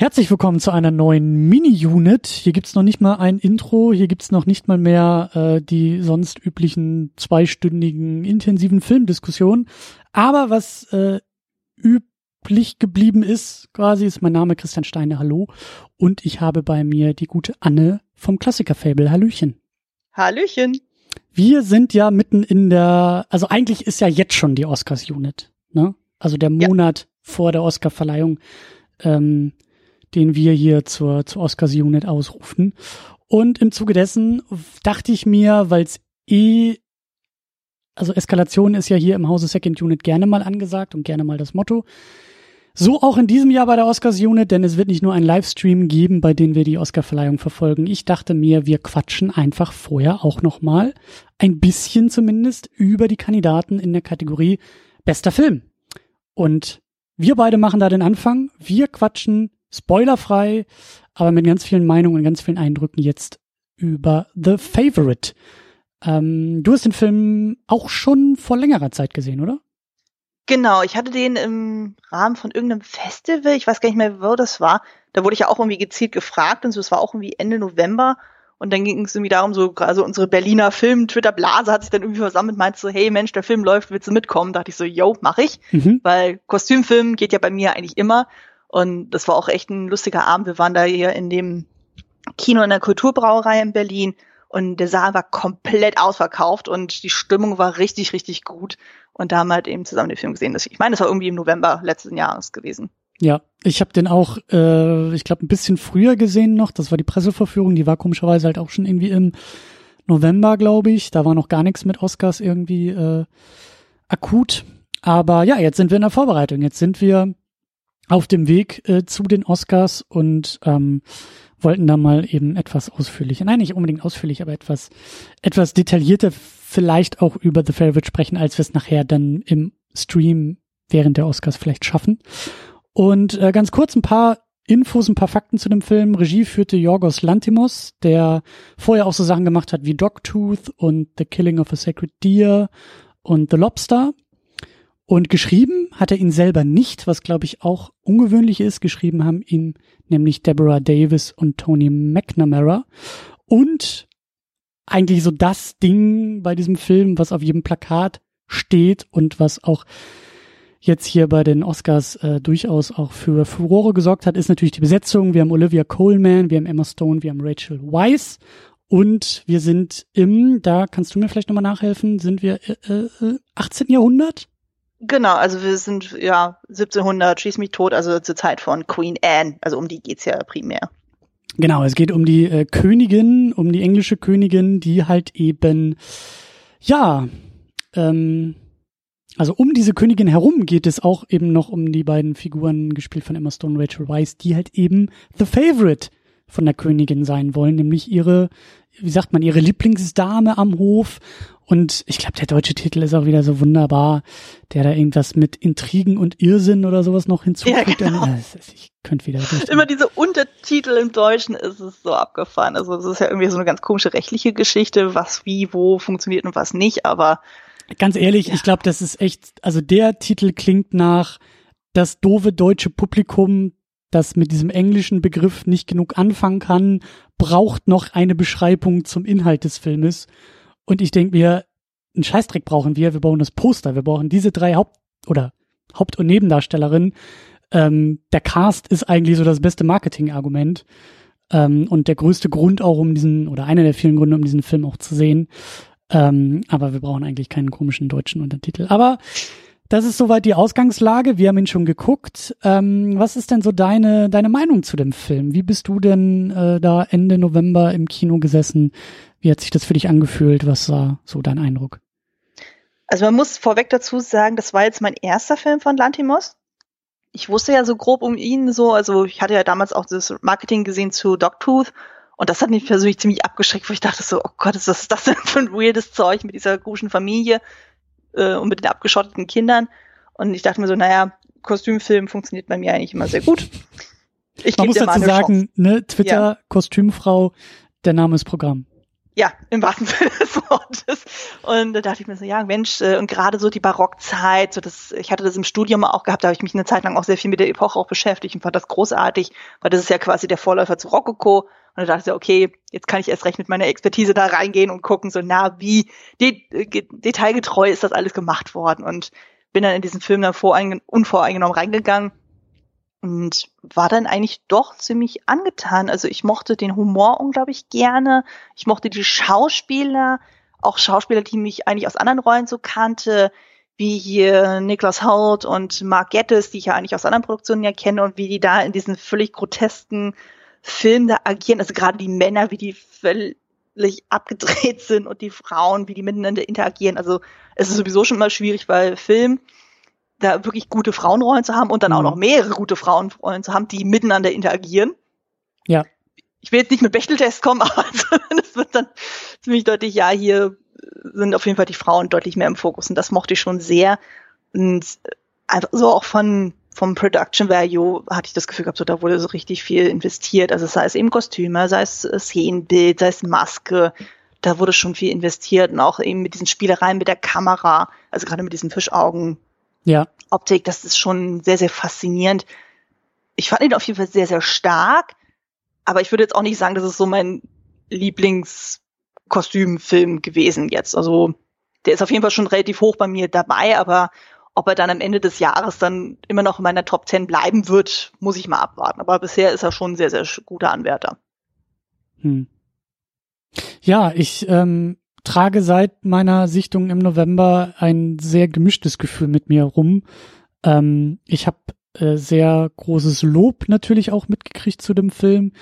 Herzlich willkommen zu einer neuen Mini-Unit. Hier gibt's noch nicht mal ein Intro, hier gibt's noch nicht mal mehr äh, die sonst üblichen zweistündigen intensiven Filmdiskussionen. Aber was äh, üblich geblieben ist, quasi, ist mein Name Christian Steine, hallo. Und ich habe bei mir die gute Anne vom Klassiker-Fable. Hallöchen. Hallöchen. Wir sind ja mitten in der, also eigentlich ist ja jetzt schon die Oscars-Unit, ne? Also der Monat ja. vor der Oscar-Verleihung. Ähm, den wir hier zur, zur Oscars Unit ausrufen. Und im Zuge dessen dachte ich mir, weil es eh, also Eskalation ist ja hier im Hause Second Unit gerne mal angesagt und gerne mal das Motto. So auch in diesem Jahr bei der Oscars Unit, denn es wird nicht nur einen Livestream geben, bei dem wir die Oscarverleihung verfolgen. Ich dachte mir, wir quatschen einfach vorher auch noch mal ein bisschen zumindest über die Kandidaten in der Kategorie bester Film. Und wir beide machen da den Anfang. Wir quatschen spoilerfrei, aber mit ganz vielen Meinungen und ganz vielen Eindrücken jetzt über The Favorite. Ähm, du hast den Film auch schon vor längerer Zeit gesehen, oder? Genau, ich hatte den im Rahmen von irgendeinem Festival, ich weiß gar nicht mehr, wo das war. Da wurde ich ja auch irgendwie gezielt gefragt und so, es war auch irgendwie Ende November. Und dann ging es irgendwie darum, so, also unsere Berliner Film-Twitter-Blase hat sich dann irgendwie versammelt und meinte so, hey Mensch, der Film läuft, willst du mitkommen? Da dachte ich so, yo, mach ich. Mhm. Weil Kostümfilm geht ja bei mir eigentlich immer. Und das war auch echt ein lustiger Abend. Wir waren da hier in dem Kino in der Kulturbrauerei in Berlin und der Saal war komplett ausverkauft und die Stimmung war richtig, richtig gut. Und da haben wir halt eben zusammen den Film gesehen. Ich meine, das war irgendwie im November letzten Jahres gewesen. Ja, ich habe den auch, äh, ich glaube, ein bisschen früher gesehen noch. Das war die Presseverführung, die war komischerweise halt auch schon irgendwie im November, glaube ich. Da war noch gar nichts mit Oscars irgendwie äh, akut. Aber ja, jetzt sind wir in der Vorbereitung. Jetzt sind wir auf dem Weg äh, zu den Oscars und ähm, wollten da mal eben etwas ausführlicher, nein, nicht unbedingt ausführlich, aber etwas, etwas detaillierter vielleicht auch über The Favorite sprechen, als wir es nachher dann im Stream während der Oscars vielleicht schaffen. Und äh, ganz kurz ein paar Infos, ein paar Fakten zu dem Film. Regie führte Yorgos Lantimos, der vorher auch so Sachen gemacht hat wie Dogtooth und The Killing of a Sacred Deer und The Lobster. Und geschrieben hat er ihn selber nicht, was glaube ich auch ungewöhnlich ist. Geschrieben haben ihn nämlich Deborah Davis und Tony McNamara. Und eigentlich so das Ding bei diesem Film, was auf jedem Plakat steht und was auch jetzt hier bei den Oscars äh, durchaus auch für Furore gesorgt hat, ist natürlich die Besetzung. Wir haben Olivia Coleman, wir haben Emma Stone, wir haben Rachel Weisz und wir sind im, da kannst du mir vielleicht nochmal nachhelfen, sind wir äh, äh, 18. Jahrhundert? Genau, also wir sind ja 1700, schieß mich tot, also zur Zeit von Queen Anne, also um die geht's ja primär. Genau, es geht um die äh, Königin, um die englische Königin, die halt eben, ja, ähm, also um diese Königin herum geht es auch eben noch um die beiden Figuren, gespielt von Emma Stone und Rachel Weisz, die halt eben The Favorite von der Königin sein wollen, nämlich ihre, wie sagt man, ihre Lieblingsdame am Hof und ich glaube, der deutsche Titel ist auch wieder so wunderbar, der da irgendwas mit Intrigen und Irrsinn oder sowas noch hinzufügt. Ja, genau. Ich könnte wieder. Immer diese Untertitel im Deutschen ist es so abgefahren. Also es ist ja irgendwie so eine ganz komische rechtliche Geschichte, was wie, wo funktioniert und was nicht, aber Ganz ehrlich, ja. ich glaube, das ist echt, also der Titel klingt nach das doofe deutsche Publikum, das mit diesem englischen Begriff nicht genug anfangen kann, braucht noch eine Beschreibung zum Inhalt des Filmes. Und ich denke mir, einen Scheißdreck brauchen wir. Wir brauchen das Poster. Wir brauchen diese drei Haupt- oder Haupt- und Nebendarstellerinnen. Ähm, der Cast ist eigentlich so das beste Marketingargument. Ähm, und der größte Grund auch, um diesen, oder einer der vielen Gründe, um diesen Film auch zu sehen. Ähm, aber wir brauchen eigentlich keinen komischen deutschen Untertitel. Aber das ist soweit die Ausgangslage. Wir haben ihn schon geguckt. Ähm, was ist denn so deine, deine Meinung zu dem Film? Wie bist du denn äh, da Ende November im Kino gesessen? Wie hat sich das für dich angefühlt? Was war so dein Eindruck? Also man muss vorweg dazu sagen, das war jetzt mein erster Film von Lantimos. Ich wusste ja so grob um ihn so, also ich hatte ja damals auch das Marketing gesehen zu Dogtooth und das hat mich persönlich ziemlich abgeschreckt, wo ich dachte so, oh Gott, was ist das denn für ein weirdes Zeug mit dieser komischen Familie äh, und mit den abgeschotteten Kindern. Und ich dachte mir so, naja, Kostümfilm funktioniert bei mir eigentlich immer sehr gut. Ich Man muss dazu sagen, ne, Twitter, ja. Kostümfrau, der Name ist Programm. Ja, im wahrsten Sinne des Wortes. Und da dachte ich mir so, ja, Mensch, äh, und gerade so die Barockzeit, so das, ich hatte das im Studium auch gehabt, da habe ich mich eine Zeit lang auch sehr viel mit der Epoche auch beschäftigt und fand das großartig, weil das ist ja quasi der Vorläufer zu Rokoko. Und da dachte ich so, okay, jetzt kann ich erst recht mit meiner Expertise da reingehen und gucken, so, na, wie de detailgetreu ist das alles gemacht worden. Und bin dann in diesen Film dann unvoreingenommen reingegangen und war dann eigentlich doch ziemlich angetan. Also ich mochte den Humor unglaublich gerne. Ich mochte die Schauspieler, auch Schauspieler, die mich eigentlich aus anderen Rollen so kannte, wie hier Niklas Holt und Mark Gettis, die ich ja eigentlich aus anderen Produktionen ja kenne und wie die da in diesen völlig grotesken Filmen da agieren. Also gerade die Männer, wie die völlig abgedreht sind und die Frauen, wie die miteinander interagieren. Also es ist sowieso schon mal schwierig bei Filmen da wirklich gute Frauenrollen zu haben und dann mhm. auch noch mehrere gute Frauenrollen zu haben, die miteinander interagieren. Ja. Ich will jetzt nicht mit Bechteltest kommen, aber es wird dann ziemlich deutlich, ja, hier sind auf jeden Fall die Frauen deutlich mehr im Fokus und das mochte ich schon sehr. Und einfach so auch von vom Production Value hatte ich das Gefühl gehabt, so da wurde so richtig viel investiert. Also sei es eben Kostüme, sei es Szenenbild, sei es Maske, da wurde schon viel investiert und auch eben mit diesen Spielereien mit der Kamera, also gerade mit diesen Fischaugen ja. Optik, das ist schon sehr, sehr faszinierend. Ich fand ihn auf jeden Fall sehr, sehr stark, aber ich würde jetzt auch nicht sagen, das ist so mein Lieblingskostümfilm gewesen jetzt. Also der ist auf jeden Fall schon relativ hoch bei mir dabei, aber ob er dann am Ende des Jahres dann immer noch in meiner Top 10 bleiben wird, muss ich mal abwarten. Aber bisher ist er schon ein sehr, sehr guter Anwärter. Hm. Ja, ich ähm, trage seit meiner Sichtung im November ein sehr gemischtes Gefühl mit mir rum. Ähm, ich habe äh, sehr großes Lob natürlich auch mitgekriegt zu dem Film.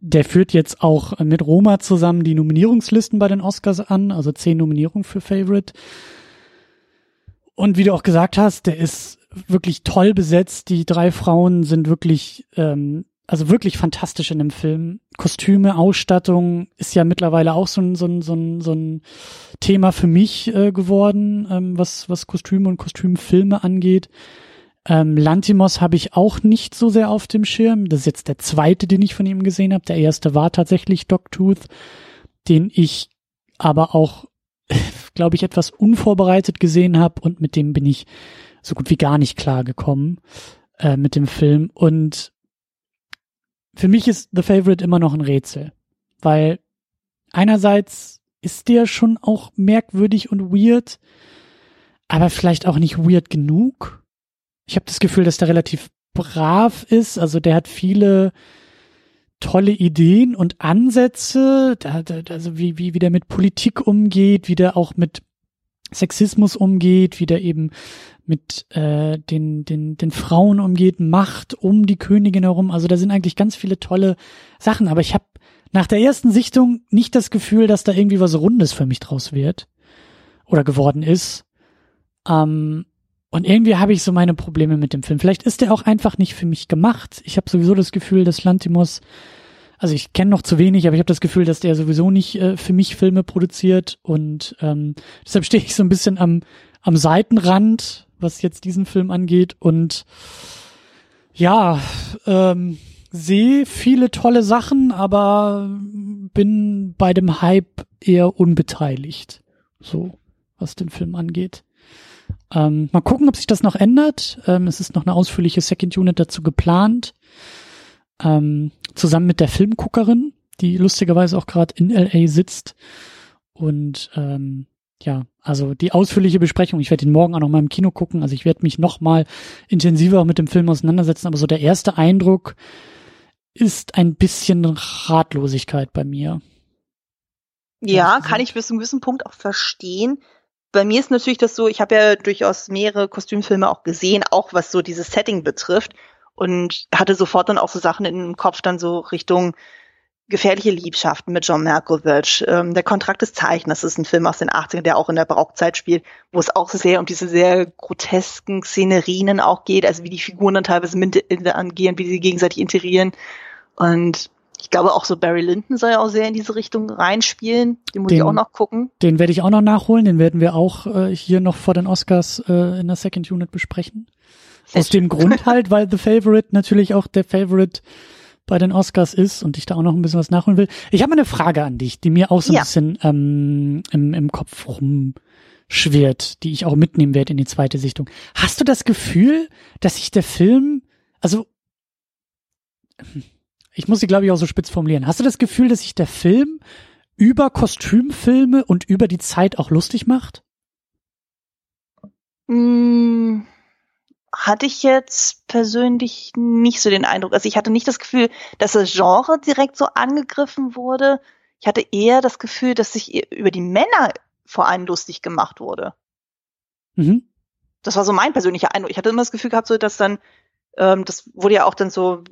Der führt jetzt auch mit Roma zusammen die Nominierungslisten bei den Oscars an, also zehn Nominierungen für Favorite. Und wie du auch gesagt hast, der ist wirklich toll besetzt. Die drei Frauen sind wirklich ähm, also wirklich fantastisch in dem Film. Kostüme, Ausstattung ist ja mittlerweile auch so ein, so ein, so ein, so ein Thema für mich äh, geworden, ähm, was, was Kostüme und Kostümfilme angeht. Ähm, Lantimos habe ich auch nicht so sehr auf dem Schirm. Das ist jetzt der zweite, den ich von ihm gesehen habe. Der erste war tatsächlich Dogtooth, den ich aber auch, glaube ich, etwas unvorbereitet gesehen habe und mit dem bin ich so gut wie gar nicht klargekommen äh, mit dem Film. Und für mich ist The Favorite immer noch ein Rätsel, weil einerseits ist der schon auch merkwürdig und weird, aber vielleicht auch nicht weird genug. Ich habe das Gefühl, dass der relativ brav ist, also der hat viele tolle Ideen und Ansätze, also wie, wie, wie der mit Politik umgeht, wie der auch mit Sexismus umgeht, wie der eben mit äh, den, den, den Frauen umgeht, Macht um die Königin herum. Also da sind eigentlich ganz viele tolle Sachen. Aber ich habe nach der ersten Sichtung nicht das Gefühl, dass da irgendwie was Rundes für mich draus wird oder geworden ist. Ähm, und irgendwie habe ich so meine Probleme mit dem Film. Vielleicht ist der auch einfach nicht für mich gemacht. Ich habe sowieso das Gefühl, dass Lantimos, also ich kenne noch zu wenig, aber ich habe das Gefühl, dass der sowieso nicht äh, für mich Filme produziert. Und ähm, deshalb stehe ich so ein bisschen am, am Seitenrand was jetzt diesen Film angeht. Und ja, ähm, sehe viele tolle Sachen, aber bin bei dem Hype eher unbeteiligt. So, was den Film angeht. Ähm, mal gucken, ob sich das noch ändert. Ähm, es ist noch eine ausführliche Second Unit dazu geplant. Ähm, zusammen mit der Filmguckerin, die lustigerweise auch gerade in LA sitzt. Und ähm, ja, also die ausführliche Besprechung, ich werde ihn morgen auch noch mal im Kino gucken, also ich werde mich noch mal intensiver mit dem Film auseinandersetzen, aber so der erste Eindruck ist ein bisschen Ratlosigkeit bei mir. Ja, kann ich bis zu einem gewissen Punkt auch verstehen. Bei mir ist natürlich das so, ich habe ja durchaus mehrere Kostümfilme auch gesehen, auch was so dieses Setting betrifft und hatte sofort dann auch so Sachen im Kopf dann so Richtung Gefährliche Liebschaften mit John Malkovich, ähm, Der Kontrakt des Zeichners ist ein Film aus den 80ern, der auch in der Barockzeit spielt, wo es auch sehr um diese sehr grotesken Szenerien auch geht, also wie die Figuren dann teilweise miteinander angehen, wie sie gegenseitig interieren. Und ich glaube auch so Barry Lyndon soll ja auch sehr in diese Richtung reinspielen. Den muss den, ich auch noch gucken. Den werde ich auch noch nachholen, den werden wir auch äh, hier noch vor den Oscars äh, in der Second Unit besprechen. Aus dem Grund halt, weil The Favorite natürlich auch der Favorite bei den Oscars ist und ich da auch noch ein bisschen was nachholen will. Ich habe eine Frage an dich, die mir auch so ein Ja. bisschen ähm, im, im Kopf rumschwirrt, die ich auch mitnehmen werde in die zweite Sichtung. Hast du das Gefühl, dass sich der Film, also ich muss sie glaube ich auch so spitz formulieren. Hast du das Gefühl, dass sich der Film über Kostümfilme und über die Zeit auch lustig macht? Hm, hatte ich jetzt persönlich nicht so den Eindruck. Also ich hatte nicht das Gefühl, dass das Genre direkt so angegriffen wurde. Ich hatte eher das Gefühl, dass sich über die Männer vor allem lustig gemacht wurde. Mhm. Das war so mein persönlicher Eindruck. Ich hatte immer das Gefühl gehabt, so dass dann, ähm, das wurde ja auch dann so,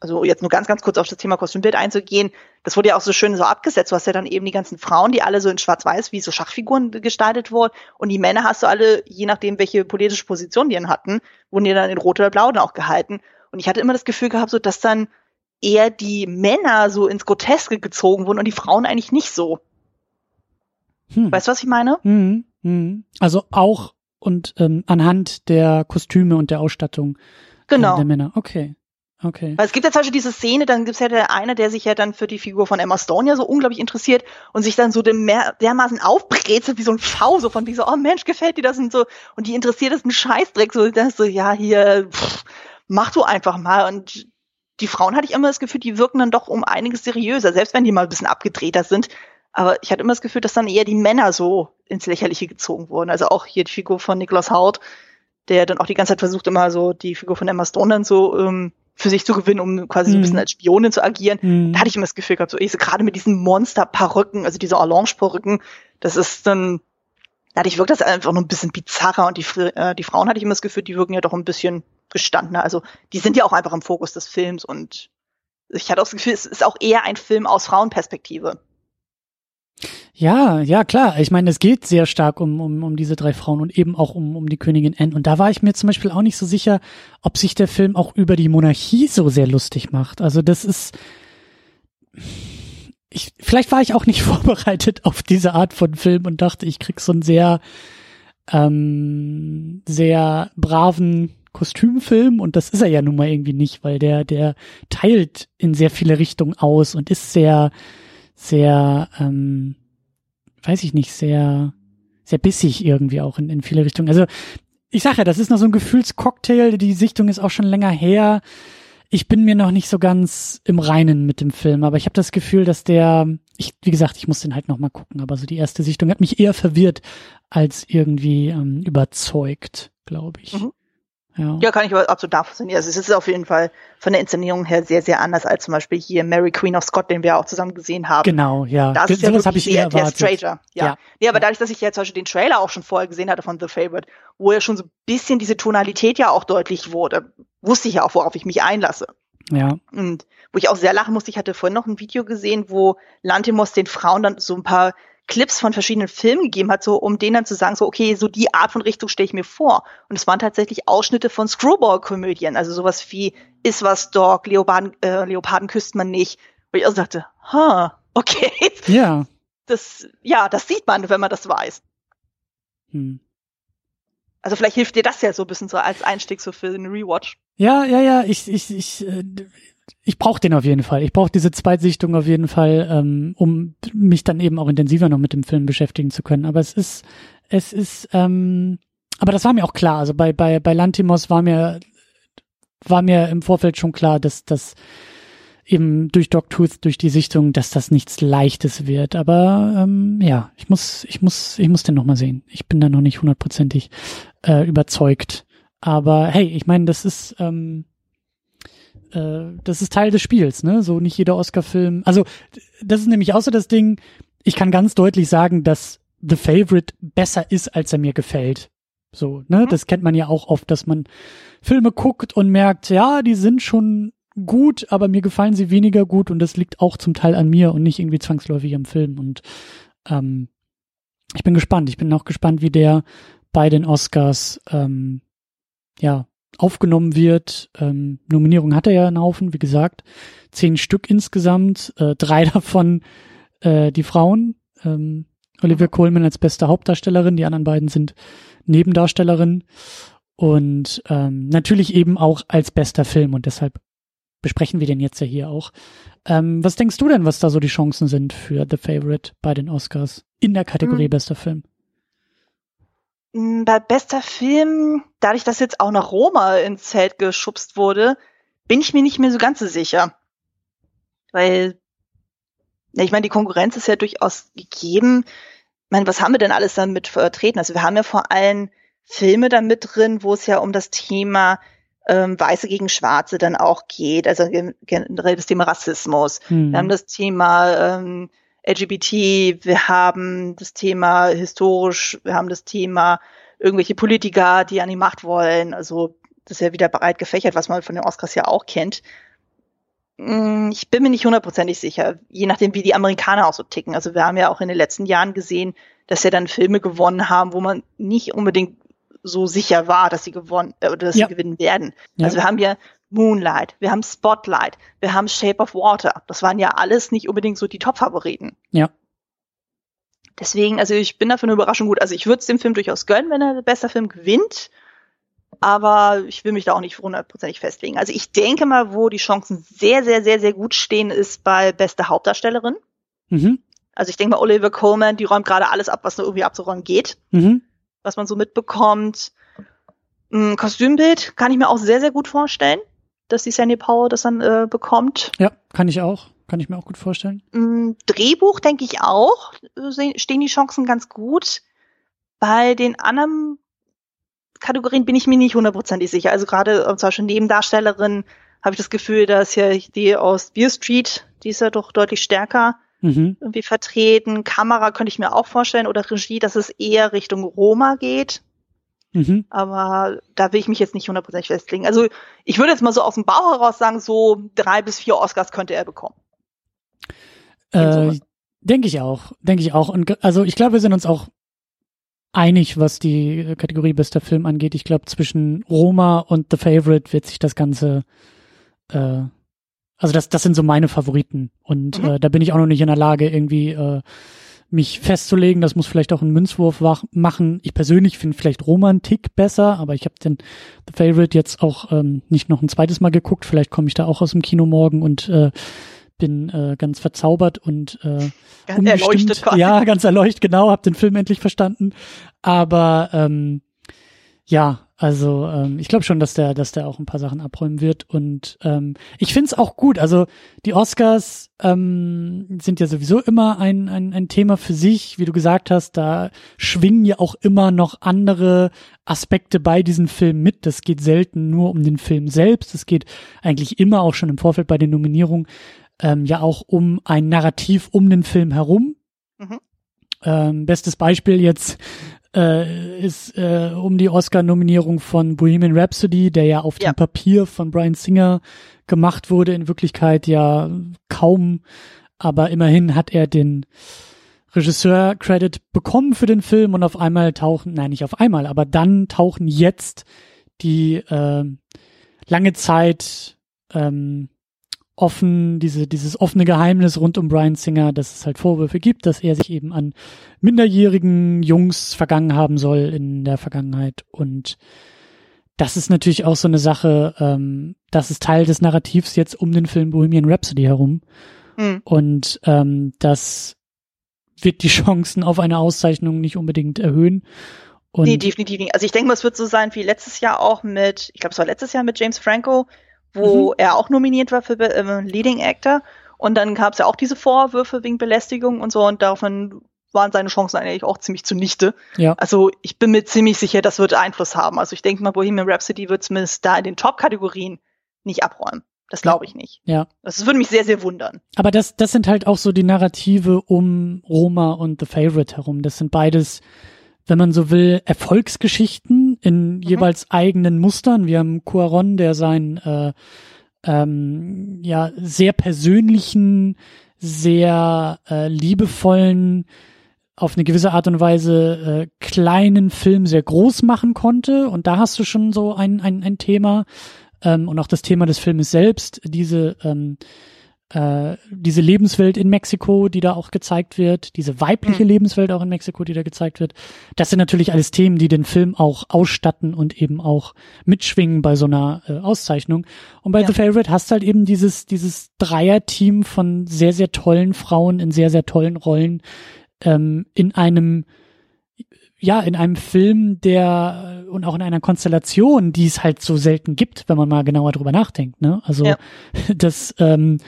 also jetzt nur ganz, ganz kurz auf das Thema Kostümbild einzugehen, das wurde ja auch so schön so abgesetzt. Du hast ja dann eben die ganzen Frauen, die alle so in Schwarz-Weiß wie so Schachfiguren gestaltet wurden. Und die Männer hast du alle, je nachdem, welche politische Position die dann hatten, wurden die dann in Rot oder Blau dann auch gehalten. Und ich hatte immer das Gefühl gehabt, so dass dann eher die Männer so ins Groteske gezogen wurden und die Frauen eigentlich nicht so. Hm. Weißt du, was ich meine? Mhm. Mhm. Also auch und ähm, anhand der Kostüme und der Ausstattung Genau. der Männer. Okay. Okay. Weil es gibt ja zum Beispiel diese Szene, dann gibt's ja der eine, der sich ja dann für die Figur von Emma Stone ja so unglaublich interessiert und sich dann so mehr, dermaßen aufbrezelt wie so ein V, so von wie so, oh Mensch, gefällt dir das und so. Und die interessiert das ein Scheißdreck, so, das so, ja, hier, pff, mach du einfach mal. Und die Frauen hatte ich immer das Gefühl, die wirken dann doch um einiges seriöser, selbst wenn die mal ein bisschen abgedrehter sind. Aber ich hatte immer das Gefühl, dass dann eher die Männer so ins Lächerliche gezogen wurden. Also auch hier die Figur von Nicholas Hoult, der dann auch die ganze Zeit versucht, immer so die Figur von Emma Stone dann so ähm, für sich zu gewinnen, um quasi so ein Mhm. bisschen als Spionin zu agieren. Mhm. Da hatte ich immer das Gefühl gehabt, so, ich, gerade mit diesen Monster-Perücken, also diese Orange-Perücken, das ist dann, dadurch wirkt das einfach noch ein bisschen bizarrer und die, äh, die Frauen hatte ich immer das Gefühl, die wirken ja doch ein bisschen gestandener. Also die sind ja auch einfach im Fokus des Films und ich hatte auch das Gefühl, es ist auch eher ein Film aus Frauenperspektive. Ja, ja, klar. Ich meine, es geht sehr stark um, um, um diese drei Frauen und eben auch um, um die Königin Anne. Und da war ich mir zum Beispiel auch nicht so sicher, ob sich der Film auch über die Monarchie so sehr lustig macht. Also das ist, ich, vielleicht war ich auch nicht vorbereitet auf diese Art von Film und dachte, ich krieg so einen sehr, ähm, sehr braven Kostümfilm und das ist er ja nun mal irgendwie nicht, weil der, der teilt in sehr viele Richtungen aus und ist sehr, sehr, ähm, weiß ich nicht, sehr, sehr bissig irgendwie auch in, in viele Richtungen. Also ich sage ja, das ist noch so ein Gefühlscocktail, die Sichtung ist auch schon länger her. Ich bin mir noch nicht so ganz im Reinen mit dem Film, aber ich habe das Gefühl, dass der, ich, wie gesagt, ich muss den halt noch mal gucken, aber so die erste Sichtung hat mich eher verwirrt als irgendwie ähm, überzeugt, glaube ich. Mhm. Ja. Ja, kann ich aber absolut nachvollziehen. Also es ist auf jeden Fall von der Inszenierung her sehr, sehr anders als zum Beispiel hier Mary Queen of Scott, den wir auch zusammen gesehen haben. Genau, ja. Das ist ja Sowas wirklich habe ich eher erwartet. Stranger. Ja. Ja. Nee, aber Ja. dadurch, dass ich ja zum Beispiel den Trailer auch schon vorher gesehen hatte von The Favorite, wo ja schon so ein bisschen diese Tonalität ja auch deutlich wurde, wusste ich ja auch, worauf ich mich einlasse. Ja. Und wo ich auch sehr lachen musste, ich hatte vorhin noch ein Video gesehen, wo Lantimos den Frauen dann so ein paar Clips von verschiedenen Filmen gegeben hat, so um denen dann zu sagen, so okay, so die Art von Richtung stelle ich mir vor. Und es waren tatsächlich Ausschnitte von Screwball-Komödien, also sowas wie Is was Dog, Leoparden, äh, Leoparden küsst man nicht. Wo ich auch dachte, ha, okay, Ja. das, ja, das sieht man, wenn man das weiß. Hm. Also vielleicht hilft dir das ja so ein bisschen so als Einstieg so für den Rewatch. Ja, ja, ja, ich, ich, ich, äh, ich brauche den auf jeden Fall. Ich brauche diese Zweitsichtung auf jeden Fall, ähm, um mich dann eben auch intensiver noch mit dem Film beschäftigen zu können. Aber es ist, es ist, ähm, aber das war mir auch klar. Also bei bei bei Lantimos war mir war mir im Vorfeld schon klar, dass das eben durch Dogtooth, durch die Sichtung, dass das nichts Leichtes wird. Aber ähm, ja, ich muss, ich muss, ich muss den noch mal sehen. Ich bin da noch nicht hundertprozentig äh, überzeugt. Aber hey, ich meine, das ist ähm, äh, das ist Teil des Spiels, ne? So nicht jeder Oscar-Film. Also das ist nämlich außer das Ding. Ich kann ganz deutlich sagen, dass The Favorite besser ist, als er mir gefällt. So, ne? Mhm. Das kennt man ja auch oft, dass man Filme guckt und merkt, ja, die sind schon gut, aber mir gefallen sie weniger gut und das liegt auch zum Teil an mir und nicht irgendwie zwangsläufig am Film. Und ähm, ich bin gespannt. Ich bin auch gespannt, wie der bei den Oscars ähm, ja aufgenommen wird. Ähm, Nominierung hat er ja einen Haufen, wie gesagt, zehn Stück insgesamt, äh, drei davon äh, die Frauen. Ähm, Olivia Colman als beste Hauptdarstellerin, die anderen beiden sind Nebendarstellerinnen und ähm, natürlich eben auch als bester Film und deshalb besprechen wir den jetzt ja hier auch. Ähm, was denkst du denn, was da so die Chancen sind für The Favorite bei den Oscars in der Kategorie hm. bester Film? Hm, bei bester Film, dadurch, dass jetzt auch noch Roma ins Zelt geschubst wurde, bin ich mir nicht mehr so ganz so sicher. Weil, ich meine, die Konkurrenz ist ja durchaus gegeben. Ich meine, was haben wir denn alles damit vertreten? Also wir haben ja vor allem Filme da mit drin, wo es ja um das Thema ähm, Weiße gegen Schwarze dann auch geht, also generell das Thema Rassismus. Hm. Wir haben das Thema ähm, LGBT, wir haben das Thema historisch, wir haben das Thema irgendwelche Politiker, die an die Macht wollen. Also das ist ja wieder breit gefächert, was man von den Oscars ja auch kennt. Mm, ich bin mir nicht hundertprozentig sicher, je nachdem, wie die Amerikaner auch so ticken. Also wir haben ja auch in den letzten Jahren gesehen, dass sie dann Filme gewonnen haben, wo man nicht unbedingt so sicher war, dass sie gewonnen äh, oder dass ja. sie gewinnen werden. Ja. Also wir haben ja Moonlight, wir haben Spotlight, wir haben Shape of Water. Das waren ja alles nicht unbedingt so die Top-Favoriten. Ja. Deswegen, also ich bin dafür eine Überraschung gut. Also ich würde es dem Film durchaus gönnen, wenn er der beste Film gewinnt aber ich will mich da auch nicht hundertprozentig festlegen. Also ich denke mal, wo die Chancen sehr, sehr, sehr, sehr gut stehen, ist bei beste Hauptdarstellerin. Mhm. Also ich denke mal, Oliver Coleman, die räumt gerade alles ab, was nur irgendwie abzuräumen geht, mhm. was man so mitbekommt. Ein Kostümbild kann ich mir auch sehr, sehr gut vorstellen, dass die Sandy Powell das dann äh, bekommt. Ja, kann ich auch. Kann ich mir auch gut vorstellen. Ein Drehbuch denke ich auch, stehen die Chancen ganz gut. Bei den anderen Kategorien bin ich mir nicht hundertprozentig sicher. Also gerade äh, zum Beispiel Nebendarstellerin habe ich das Gefühl, dass ja die aus Beer Street, die ist ja doch deutlich stärker mhm. irgendwie vertreten. Kamera könnte ich mir auch vorstellen oder Regie, dass es eher Richtung Roma geht. Mhm. Aber da will ich mich jetzt nicht hundertprozentig festlegen. Also ich würde jetzt mal so aus dem Bauch heraus sagen, so drei bis vier Oscars könnte er bekommen. Äh, denke ich auch, denke ich auch. Und also ich glaube, wir sind uns auch einig, was die Kategorie bester Film angeht. Ich glaube, zwischen Roma und The Favorite wird sich das Ganze, äh, also das, das sind so meine Favoriten. Und mhm. äh, da bin ich auch noch nicht in der Lage, irgendwie äh, mich festzulegen. Das muss vielleicht auch ein Münzwurf machen. Ich persönlich finde vielleicht Roma einen Tick besser, aber ich habe den The Favorite jetzt auch ähm, nicht noch ein zweites Mal geguckt. Vielleicht komme ich da auch aus dem Kino morgen und äh, bin äh, ganz verzaubert und äh, ganz erleuchtet quasi. Ja, ganz erleuchtet, genau, hab den Film endlich verstanden. Aber ähm, ja, also ähm, ich glaube schon, dass der, dass der auch ein paar Sachen abräumen wird. Und ähm, ich find's auch gut. Also die Oscars ähm, sind ja sowieso immer ein, ein, ein Thema für sich, wie du gesagt hast. Da schwingen ja auch immer noch andere Aspekte bei diesen Filmen mit. Das geht selten nur um den Film selbst. Es geht eigentlich immer auch schon im Vorfeld bei den Nominierungen ähm, ja auch um ein Narrativ um den Film herum. Mhm. Ähm, bestes Beispiel jetzt äh, ist äh, um die Oscar-Nominierung von Bohemian Rhapsody, der ja auf ja. dem Papier von Brian Singer gemacht wurde, in Wirklichkeit ja kaum, aber immerhin hat er den Regisseur-Credit bekommen für den Film und auf einmal tauchen, nein, nicht auf einmal, aber dann tauchen jetzt die äh, lange Zeit ähm, offen, diese, dieses offene Geheimnis rund um Brian Singer, dass es halt Vorwürfe gibt, dass er sich eben an minderjährigen Jungs vergangen haben soll in der Vergangenheit. Und das ist natürlich auch so eine Sache, ähm, das ist Teil des Narrativs jetzt um den Film Bohemian Rhapsody herum. Mhm. Und ähm, das wird die Chancen auf eine Auszeichnung nicht unbedingt erhöhen. Und nee, definitiv nicht. Also ich denke mal, es wird so sein wie letztes Jahr auch mit, ich glaube, es war letztes Jahr mit James Franco, wo mhm. er auch nominiert war für äh, Leading Actor. Und dann gab es ja auch diese Vorwürfe wegen Belästigung und so und daraufhin waren seine Chancen eigentlich auch ziemlich zunichte. Ja. Also ich bin mir ziemlich sicher, das wird Einfluss haben. Also ich denke mal, Bohemian Rhapsody wird zumindest da in den Top-Kategorien nicht abräumen. Das glaube ich nicht. Ja. Das würde mich sehr, sehr wundern. Aber das, das sind halt auch so die Narrative um Roma und The Favorite herum. Das sind beides wenn man so will, Erfolgsgeschichten in mhm. jeweils eigenen Mustern. Wir haben Cuaron, der seinen äh, ähm, ja sehr persönlichen, sehr äh, liebevollen, auf eine gewisse Art und Weise äh, kleinen Film sehr groß machen konnte. Und da hast du schon so ein, ein, ein Thema ähm, und auch das Thema des Filmes selbst, diese ähm, äh, diese Lebenswelt in Mexiko, die da auch gezeigt wird, diese weibliche mhm. Lebenswelt auch in Mexiko, die da gezeigt wird. Das sind natürlich alles Themen, die den Film auch ausstatten und eben auch mitschwingen bei so einer äh, Auszeichnung. Und bei ja. The Favorite hast du halt eben dieses, dieses Dreier-Team von sehr, sehr tollen Frauen in sehr, sehr tollen Rollen ähm, in einem ja, in einem Film, der und auch in einer Konstellation, die es halt so selten gibt, wenn man mal genauer drüber nachdenkt. Ne? Also ja. das ähm,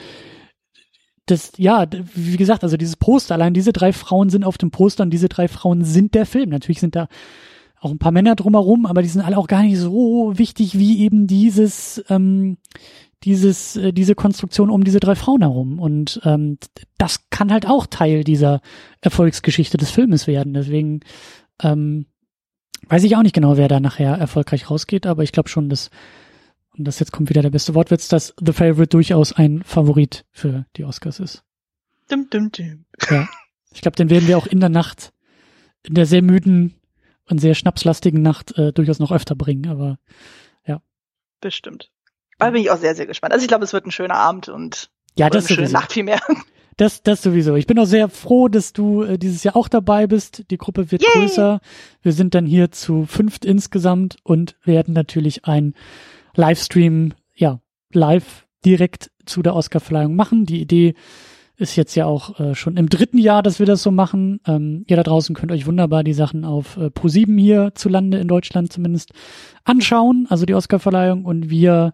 das, ja, wie gesagt, also dieses Poster, allein diese drei Frauen sind auf dem Poster und diese drei Frauen sind der Film. Natürlich sind da auch ein paar Männer drumherum, aber die sind alle auch gar nicht so wichtig wie eben dieses, ähm, dieses, äh, diese Konstruktion um diese drei Frauen herum. Und ähm, das kann halt auch Teil dieser Erfolgsgeschichte des Filmes werden. Deswegen ähm, weiß ich auch nicht genau, wer da nachher erfolgreich rausgeht, aber ich glaube schon, dass und das jetzt kommt wieder der beste Wortwitz, dass The Favorite durchaus ein Favorit für die Oscars ist. Dum, dum, dum. Ja. Ich glaube, den werden wir auch in der Nacht, in der sehr müden und sehr schnapslastigen Nacht äh, durchaus noch öfter bringen, aber ja. Bestimmt. Da bin ich auch sehr, sehr gespannt. Also ich glaube, es wird ein schöner Abend und ja, das eine schöne Nacht vielmehr. Das, das sowieso. Ich bin auch sehr froh, dass du äh, dieses Jahr auch dabei bist. Die Gruppe wird Yay! größer. Wir sind dann hier zu fünft insgesamt und werden natürlich ein Livestream, ja, live direkt zu der Oscarverleihung machen. Die Idee ist jetzt ja auch äh, schon im dritten Jahr, dass wir das so machen. Ähm, ihr da draußen könnt euch wunderbar die Sachen auf äh, Pro7 hier zu Lande in Deutschland zumindest anschauen, also die Oscarverleihung und wir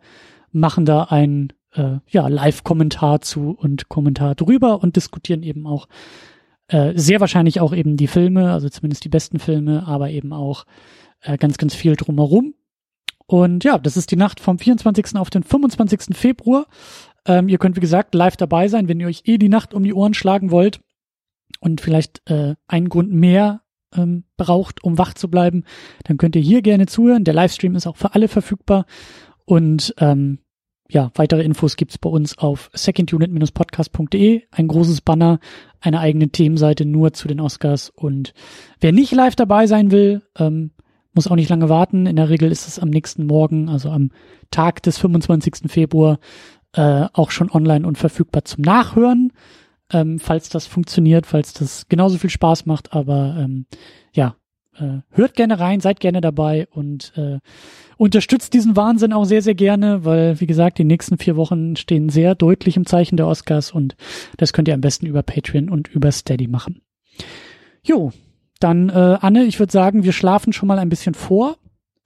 machen da ein äh, ja, Live-Kommentar zu und Kommentar drüber und diskutieren eben auch äh, sehr wahrscheinlich auch eben die Filme, also zumindest die besten Filme, aber eben auch äh, ganz, ganz viel drumherum. Und ja, das ist die Nacht vom 24. auf den 25. Februar. Ähm, ihr könnt, wie gesagt, live dabei sein, wenn ihr euch eh die Nacht um die Ohren schlagen wollt und vielleicht äh, einen Grund mehr ähm, braucht, um wach zu bleiben, dann könnt ihr hier gerne zuhören. Der Livestream ist auch für alle verfügbar. Und ähm, ja, weitere Infos gibt's bei uns auf secondunit-podcast.de. Ein großes Banner, eine eigene Themenseite nur zu den Oscars. Und wer nicht live dabei sein will, ähm, muss auch nicht lange warten. In der Regel ist es am nächsten Morgen, also am Tag des 25. Februar, äh, auch schon online und verfügbar zum Nachhören, ähm, falls das funktioniert, falls das genauso viel Spaß macht. Aber ähm, ja, äh, hört gerne rein, seid gerne dabei und äh, unterstützt diesen Wahnsinn auch sehr, sehr gerne, weil, wie gesagt, die nächsten vier Wochen stehen sehr deutlich im Zeichen der Oscars und das könnt ihr am besten über Patreon und über Steady machen. Jo, dann, äh, Anne, ich würde sagen, wir schlafen schon mal ein bisschen vor.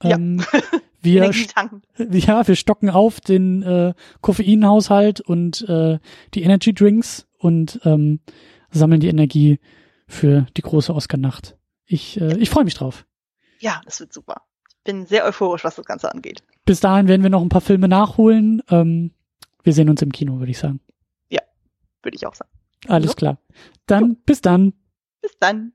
Ähm, ja. wir, ja, wir stocken auf den äh, Koffeinhaushalt und äh, die Energy Drinks und ähm, sammeln die Energie für die große Oscar-Nacht. Ich, äh, ich freue mich drauf. Ja, das wird super. Ich bin sehr euphorisch, was das Ganze angeht. Bis dahin werden wir noch ein paar Filme nachholen. Ähm, wir sehen uns im Kino, würde ich sagen. Ja, würde ich auch sagen. Alles so. klar. Dann, jo. bis dann. Bis dann.